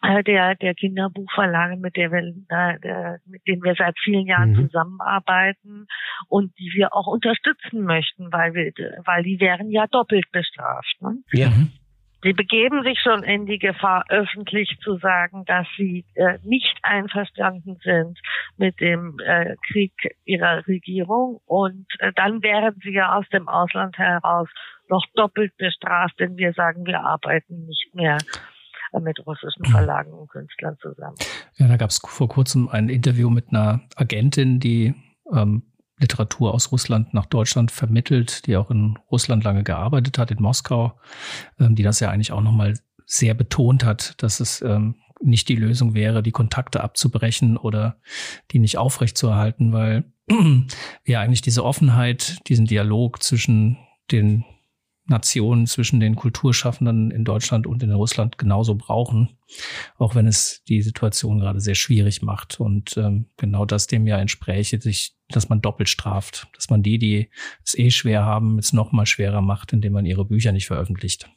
äh, der der Kinderbuchverlage, mit der wir äh, der, mit denen wir seit vielen Jahren Mhm. zusammenarbeiten und die wir auch unterstützen möchten, weil wir weil die wären ja doppelt bestraft. Ne? ja. Sie begeben sich schon in die Gefahr, öffentlich zu sagen, dass sie äh, nicht einverstanden sind mit dem äh, Krieg ihrer Regierung. Und äh, dann wären sie ja aus dem Ausland heraus noch doppelt bestraft, denn wir sagen, wir arbeiten nicht mehr mit russischen Verlagen und Künstlern zusammen. Ja, da gab es vor kurzem ein Interview mit einer Agentin, die ähm, Literatur aus Russland nach Deutschland vermittelt, die auch in Russland lange gearbeitet hat, in Moskau, ähm, die das ja eigentlich auch nochmal sehr betont hat, dass es ähm, nicht die Lösung wäre, die Kontakte abzubrechen oder die nicht aufrechtzuerhalten, weil wir eigentlich diese Offenheit, diesen Dialog zwischen den Nationen, zwischen den Kulturschaffenden in Deutschland und in Russland genauso brauchen, auch wenn es die Situation gerade sehr schwierig macht. Und ähm, genau das dem ja entspräche, sich, dass man doppelt straft, dass man die, die es eh schwer haben, es noch mal schwerer macht, indem man ihre Bücher nicht veröffentlicht.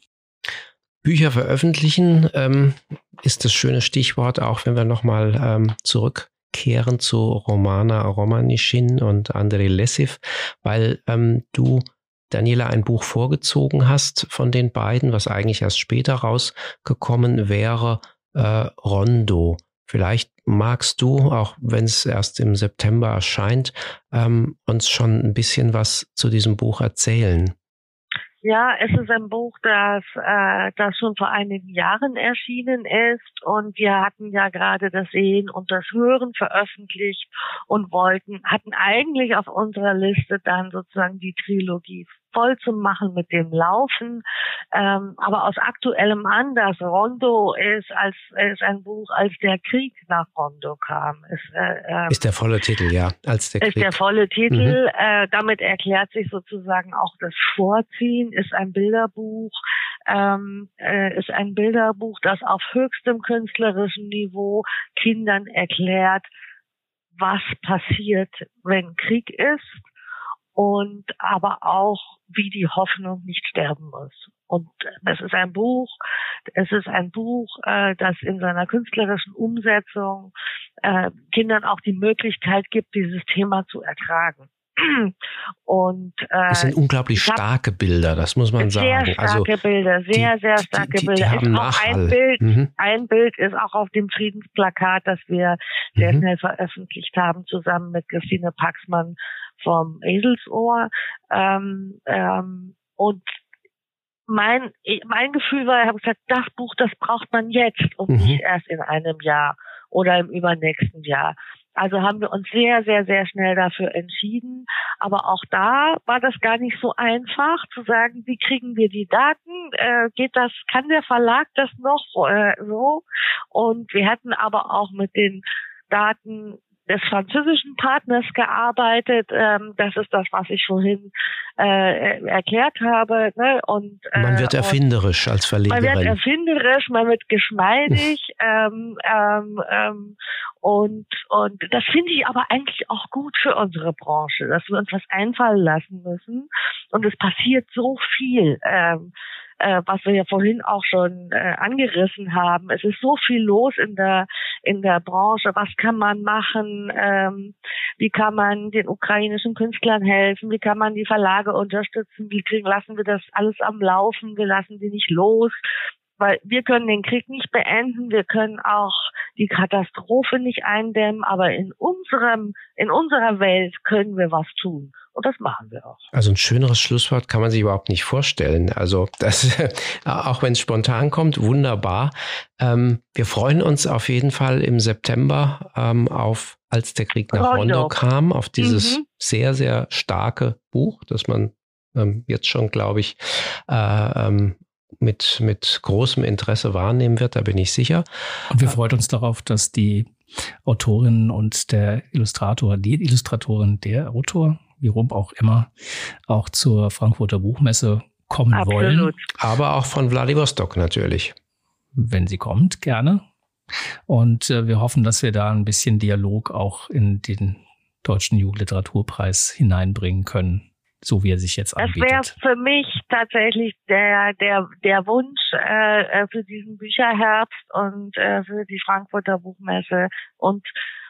Bücher veröffentlichen ähm, ist das schöne Stichwort, auch wenn wir nochmal ähm, zurückkehren zu Romana Romanischin und Andrei Lessiv, weil ähm, du, Daniela, ein Buch vorgezogen hast von den beiden, was eigentlich erst später rausgekommen wäre, äh, Rondo. Vielleicht magst du, auch wenn es erst im September erscheint, ähm, uns schon ein bisschen was zu diesem Buch erzählen. Ja, es ist ein Buch, das, äh, das schon vor einigen Jahren erschienen ist und wir hatten ja gerade das Sehen und das Hören veröffentlicht und wollten, hatten eigentlich auf unserer Liste dann sozusagen die Trilogie voll zu machen mit dem Laufen. Ähm, aber aus aktuellem Anlass, Rondo ist als ist ein Buch, als der Krieg nach Rondo kam. Ist, äh, ähm, ist der volle Titel, ja, als der Krieg. Ist der volle Titel. Mhm. Äh, damit erklärt sich sozusagen auch das Vorziehen. Ist ein Bilderbuch. Ähm, äh, ist ein Bilderbuch, das auf höchstem künstlerischen Niveau Kindern erklärt, was passiert, wenn Krieg ist und aber auch, wie die Hoffnung nicht sterben muss. Und es ist ein Buch, es ist ein Buch, äh, das in seiner künstlerischen Umsetzung äh, Kindern auch die Möglichkeit gibt, dieses Thema zu ertragen. Und äh, es sind unglaublich starke Bilder, das muss man sagen. Sehr starke also, Bilder, sehr, die, sehr starke die, die, Bilder. Haben auch ein Bild, mhm. ein Bild ist auch auf dem Friedensplakat, das wir sehr mhm. schnell veröffentlicht haben, zusammen mit Christine Paxmann vom Eselsohr. Ähm, ähm, und mein, mein Gefühl war, ich habe gesagt, das Buch, das braucht man jetzt und mhm. nicht erst in einem Jahr oder im übernächsten Jahr. Also haben wir uns sehr, sehr, sehr schnell dafür entschieden. Aber auch da war das gar nicht so einfach zu sagen, wie kriegen wir die Daten? Äh, geht das, kann der Verlag das noch äh, so? Und wir hatten aber auch mit den Daten des französischen Partners gearbeitet. Ähm, das ist das, was ich vorhin äh, erklärt habe. Ne? Und, äh, man wird erfinderisch als Verlegerin. Man wird erfinderisch, man wird geschmeidig. ähm, ähm, ähm, und, und das finde ich aber eigentlich auch gut für unsere Branche, dass wir uns was einfallen lassen müssen. Und es passiert so viel. Ähm, äh, was wir ja vorhin auch schon äh, angerissen haben. Es ist so viel los in der in der Branche. Was kann man machen? Ähm, wie kann man den ukrainischen Künstlern helfen? Wie kann man die Verlage unterstützen? Wie kriegen, lassen wir das alles am Laufen? Wir lassen sie nicht los weil wir können den Krieg nicht beenden, wir können auch die Katastrophe nicht eindämmen, aber in unserem, in unserer Welt können wir was tun. Und das machen wir auch. Also ein schöneres Schlusswort kann man sich überhaupt nicht vorstellen. Also das, auch wenn es spontan kommt, wunderbar. Ähm, wir freuen uns auf jeden Fall im September ähm, auf, als der Krieg nach Rondo, Rondo kam, auf dieses mhm. sehr, sehr starke Buch, das man ähm, jetzt schon, glaube ich, äh, ähm, mit, mit großem Interesse wahrnehmen wird, da bin ich sicher. Und wir freuen uns darauf, dass die Autorin und der Illustrator, die Illustratorin, der Autor, wie rum auch immer, auch zur Frankfurter Buchmesse kommen Absolut. wollen. Aber auch von Vladivostok natürlich. Wenn sie kommt, gerne. Und äh, wir hoffen, dass wir da ein bisschen Dialog auch in den Deutschen Jugendliteraturpreis hineinbringen können so wie er sich jetzt anbietet. Das wäre für mich tatsächlich der, der, der Wunsch äh, äh, für diesen Bücherherbst und äh, für die Frankfurter Buchmesse und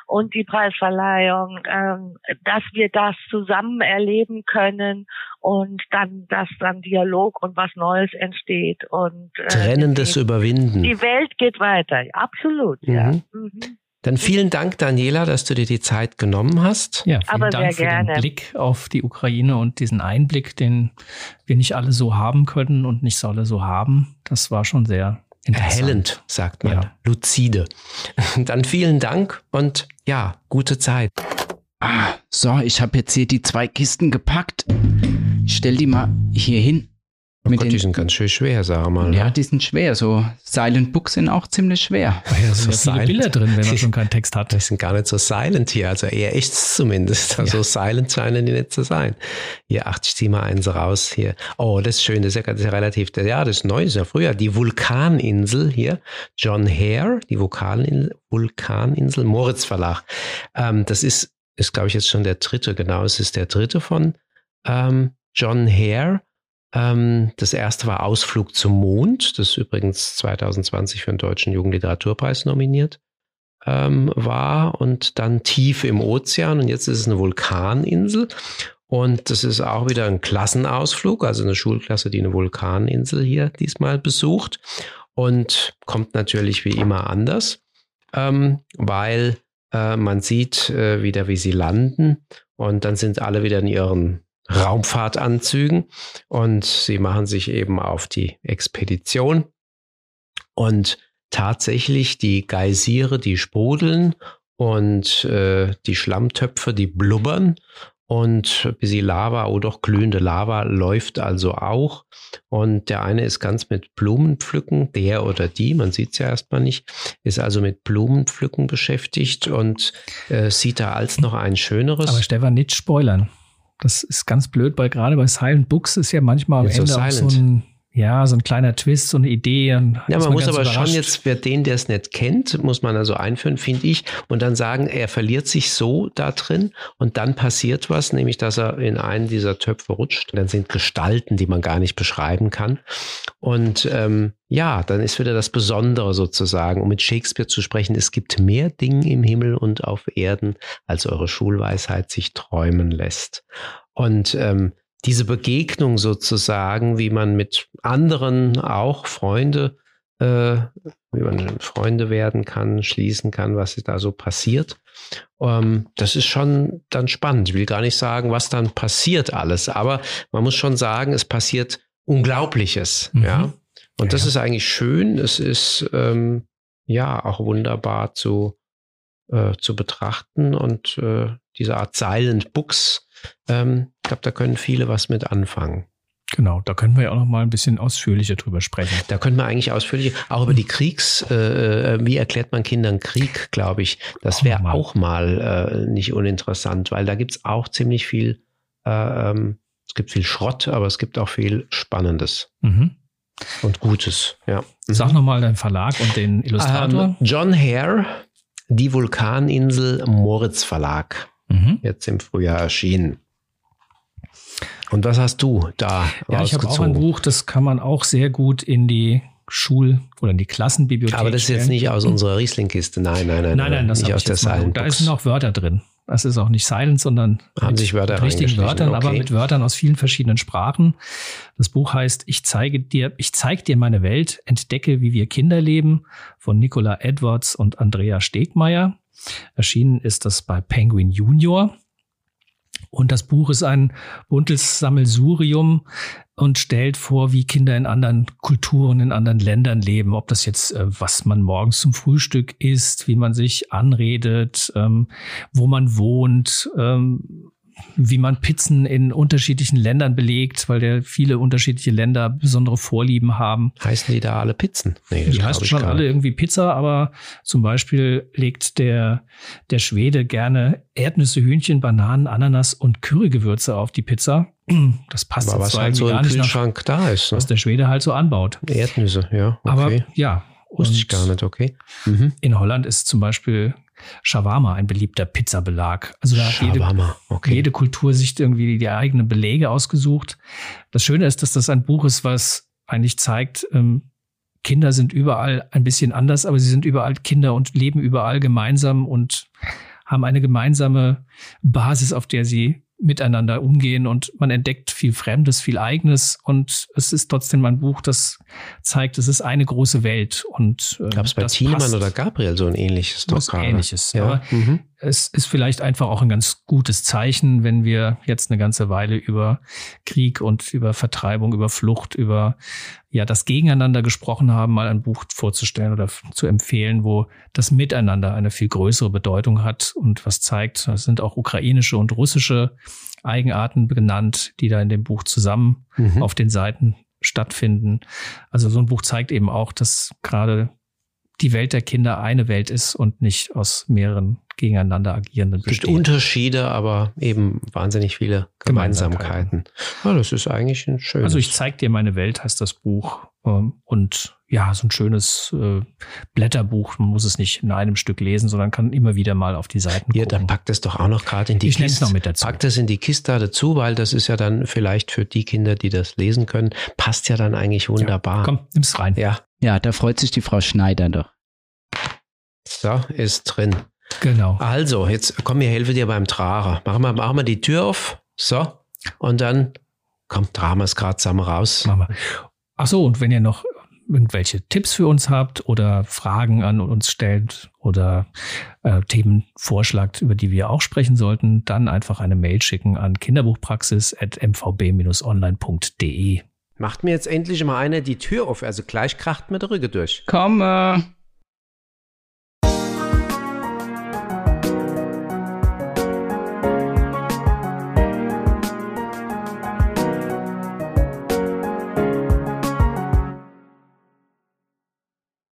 und die Preisverleihung, ähm, dass wir das zusammen erleben können und dann, dass dann Dialog und was Neues entsteht und äh, Trennendes die, Überwinden. Die Welt geht weiter, absolut, mhm. ja. Mhm. Dann vielen Dank, Daniela, dass du dir die Zeit genommen hast. Ja, vielen Aber Dank für gerne. den Blick auf die Ukraine und diesen Einblick, den wir nicht alle so haben können und nicht alle so haben. Das war schon sehr Erhellend, sagt man. Ja. Luzide. Dann vielen Dank und ja, gute Zeit. Ah, so, ich habe jetzt hier die zwei Kisten gepackt. Ich stell die mal hier hin. Oh Gott, die sind ganz schön schwer, sag mal. Ja, ne? die sind schwer. So Silent Books sind auch ziemlich schwer. Oh ja, so viele silent. Bilder drin, wenn man schon keinen Text hat. Die sind gar nicht so silent hier, also eher echt zumindest. Also ja. silent scheinen die nicht zu sein. Hier, ach, ich zieh mal eins raus hier. Oh, das ist schön, das ist ja, das ist ja relativ, ja, das ist neu, das ist ja früher. Die Vulkaninsel hier, John Hare, die Vulkaninsel, Vulkaninsel Moritz Verlag. Ähm, das ist, ist glaube ich jetzt schon der dritte, genau, es ist der dritte von ähm, John Hare. Ähm, das erste war Ausflug zum Mond, das übrigens 2020 für den Deutschen Jugendliteraturpreis nominiert ähm, war. Und dann tief im Ozean und jetzt ist es eine Vulkaninsel. Und das ist auch wieder ein Klassenausflug, also eine Schulklasse, die eine Vulkaninsel hier diesmal besucht. Und kommt natürlich wie immer anders, ähm, weil äh, man sieht äh, wieder, wie sie landen. Und dann sind alle wieder in ihren Raumfahrtanzügen und sie machen sich eben auf die Expedition und tatsächlich die Geysire, die sprudeln und äh, die Schlammtöpfe, die blubbern und ein bisschen Lava oder doch glühende Lava läuft also auch. Und der eine ist ganz mit Blumenpflücken, der oder die, man sieht es ja erstmal nicht, ist also mit Blumenpflücken beschäftigt und äh, sieht da als noch ein schöneres. Aber Stefan, nicht spoilern. Das ist ganz blöd, weil gerade bei Silent Books ist ja manchmal am so Ende auch so ein, ja, so ein kleiner Twist, so eine Idee. Ja, man muss aber schon überrascht. jetzt, wer den, der es nicht kennt, muss man also einführen, finde ich, und dann sagen, er verliert sich so da drin und dann passiert was, nämlich dass er in einen dieser Töpfe rutscht. Dann sind Gestalten, die man gar nicht beschreiben kann. Und ähm, ja, dann ist wieder das Besondere sozusagen, um mit Shakespeare zu sprechen, es gibt mehr Dinge im Himmel und auf Erden, als eure Schulweisheit sich träumen lässt. Und ähm, diese Begegnung sozusagen, wie man mit anderen auch Freunde, äh, wie man Freunde werden kann, schließen kann, was da so passiert. Ähm, das ist schon dann spannend. Ich will gar nicht sagen, was dann passiert alles, aber man muss schon sagen, es passiert Unglaubliches. Mhm. Ja. Und das Ja. ist eigentlich schön. Es ist ähm, ja auch wunderbar zu, äh, zu betrachten und äh, diese Art Silent Books, ähm, ich glaube, da können viele was mit anfangen. Genau, da können wir ja auch noch mal ein bisschen ausführlicher drüber sprechen. Da könnte man eigentlich ausführlich auch über die Kriegs, äh, äh, wie erklärt man Kindern Krieg, glaube ich. Das wäre auch mal äh, nicht uninteressant, weil da gibt's auch ziemlich viel, äh, ähm, es gibt viel Schrott, aber es gibt auch viel Spannendes Mhm. und Gutes. Ja. Sag noch mal deinen Verlag und den Illustrator. Ähm, John Hare, die Vulkaninsel Moritz Verlag, mhm. jetzt im Frühjahr erschienen. Und was hast du da Ja, ich habe auch ein? Buch, das kann man auch sehr gut in die Schul- oder in die Klassenbibliothek Aber das ist jetzt nicht aus unserer Riesling-Kiste. Nein, nein, nein. Nein, nein, das nicht aus der Silent. Da sind auch Wörter drin. Das ist auch nicht Silent, sondern Haben mit sich Wörter richtigen reingeschlichen, Wörtern, aber okay. mit Wörtern aus vielen verschiedenen Sprachen. Das Buch heißt Ich zeige dir, ich zeig dir meine Welt, entdecke, wie wir Kinder leben von Nicola Edwards und Andrea Stegmeier. Erschienen ist das bei Penguin Junior. Und das Buch ist ein buntes Sammelsurium und stellt vor, wie Kinder in anderen Kulturen, in anderen Ländern leben. Ob das jetzt, äh, was man morgens zum Frühstück isst, wie man sich anredet, ähm, wo man wohnt, ähm, wie man Pizzen in unterschiedlichen Ländern belegt, weil der viele unterschiedliche Länder besondere Vorlieben haben. Heißen die da alle Pizzen? Nee, Die heißen schon alle irgendwie Pizza, aber zum Beispiel legt der, der Schwede gerne Erdnüsse, Hühnchen, Bananen, Ananas und Currygewürze auf die Pizza. Das passt Aber was zwar halt so im nicht nach, Kühlschrank da ist. Ne? was der Schwede halt so anbaut. Erdnüsse, ja. Okay. Aber ja. Wusste ich gar nicht, okay. Mhm. In Holland ist zum Beispiel Shawarma ein beliebter Pizzabelag. Also da hat jede, okay. jede Kultur sich irgendwie die eigenen Belege ausgesucht. Das Schöne ist, dass das ein Buch ist, was eigentlich zeigt, ähm, Kinder sind überall ein bisschen anders, aber sie sind überall Kinder und leben überall gemeinsam und haben eine gemeinsame Basis, auf der sie miteinander umgehen und man entdeckt viel Fremdes, viel Eigenes und es ist trotzdem ein Buch, das zeigt, es ist eine große Welt und äh, Gab es bei Thienemann oder Gabriel so ein ähnliches Was? Ähnliches, Ja. aber Mhm. es ist vielleicht einfach auch ein ganz gutes Zeichen, wenn wir jetzt eine ganze Weile über Krieg und über Vertreibung, über Flucht, über ja das Gegeneinander gesprochen haben, mal ein Buch vorzustellen oder zu empfehlen, wo das Miteinander eine viel größere Bedeutung hat und was zeigt, es sind auch ukrainische und russische Eigenarten benannt, die da in dem Buch zusammen Mhm. auf den Seiten stattfinden. Also so ein Buch zeigt eben auch, dass gerade die Welt der Kinder eine Welt ist und nicht aus mehreren gegeneinander agierenden Es gibt besteht. Unterschiede, aber eben wahnsinnig viele Gemeinsamkeiten. Ja, das ist eigentlich ein schönes. Also ich zeig dir meine Welt heißt das Buch ähm, und ja, so ein schönes äh, Blätterbuch. Man muss es nicht in einem Stück lesen, sondern kann immer wieder mal auf die Seiten Hier, dann gucken. packt es doch auch noch gerade in die Ich Kiste. noch mit dazu. Packt es in die Kiste dazu, weil das ist ja dann vielleicht für die Kinder, die das lesen können, passt ja dann eigentlich wunderbar. Komm, nimm's rein. Ja, Ja, da freut sich die Frau Schneider doch. so ist drin. Genau. Also, jetzt komm, ich helfe dir beim Tragen. Machen wir, machen wir die Tür auf. So. Und dann, komm, tragen wir es gerade zusammen raus. Machen wir. Ach so, und wenn ihr noch irgendwelche Tipps für uns habt oder Fragen an uns stellt oder äh, Themen vorschlagt, über die wir auch sprechen sollten, dann einfach eine Mail schicken an kinderbuchpraxis.mvb-online.de. Macht mir jetzt endlich mal einer die Tür auf, also gleich kracht mir der Rücken durch. Komm, äh,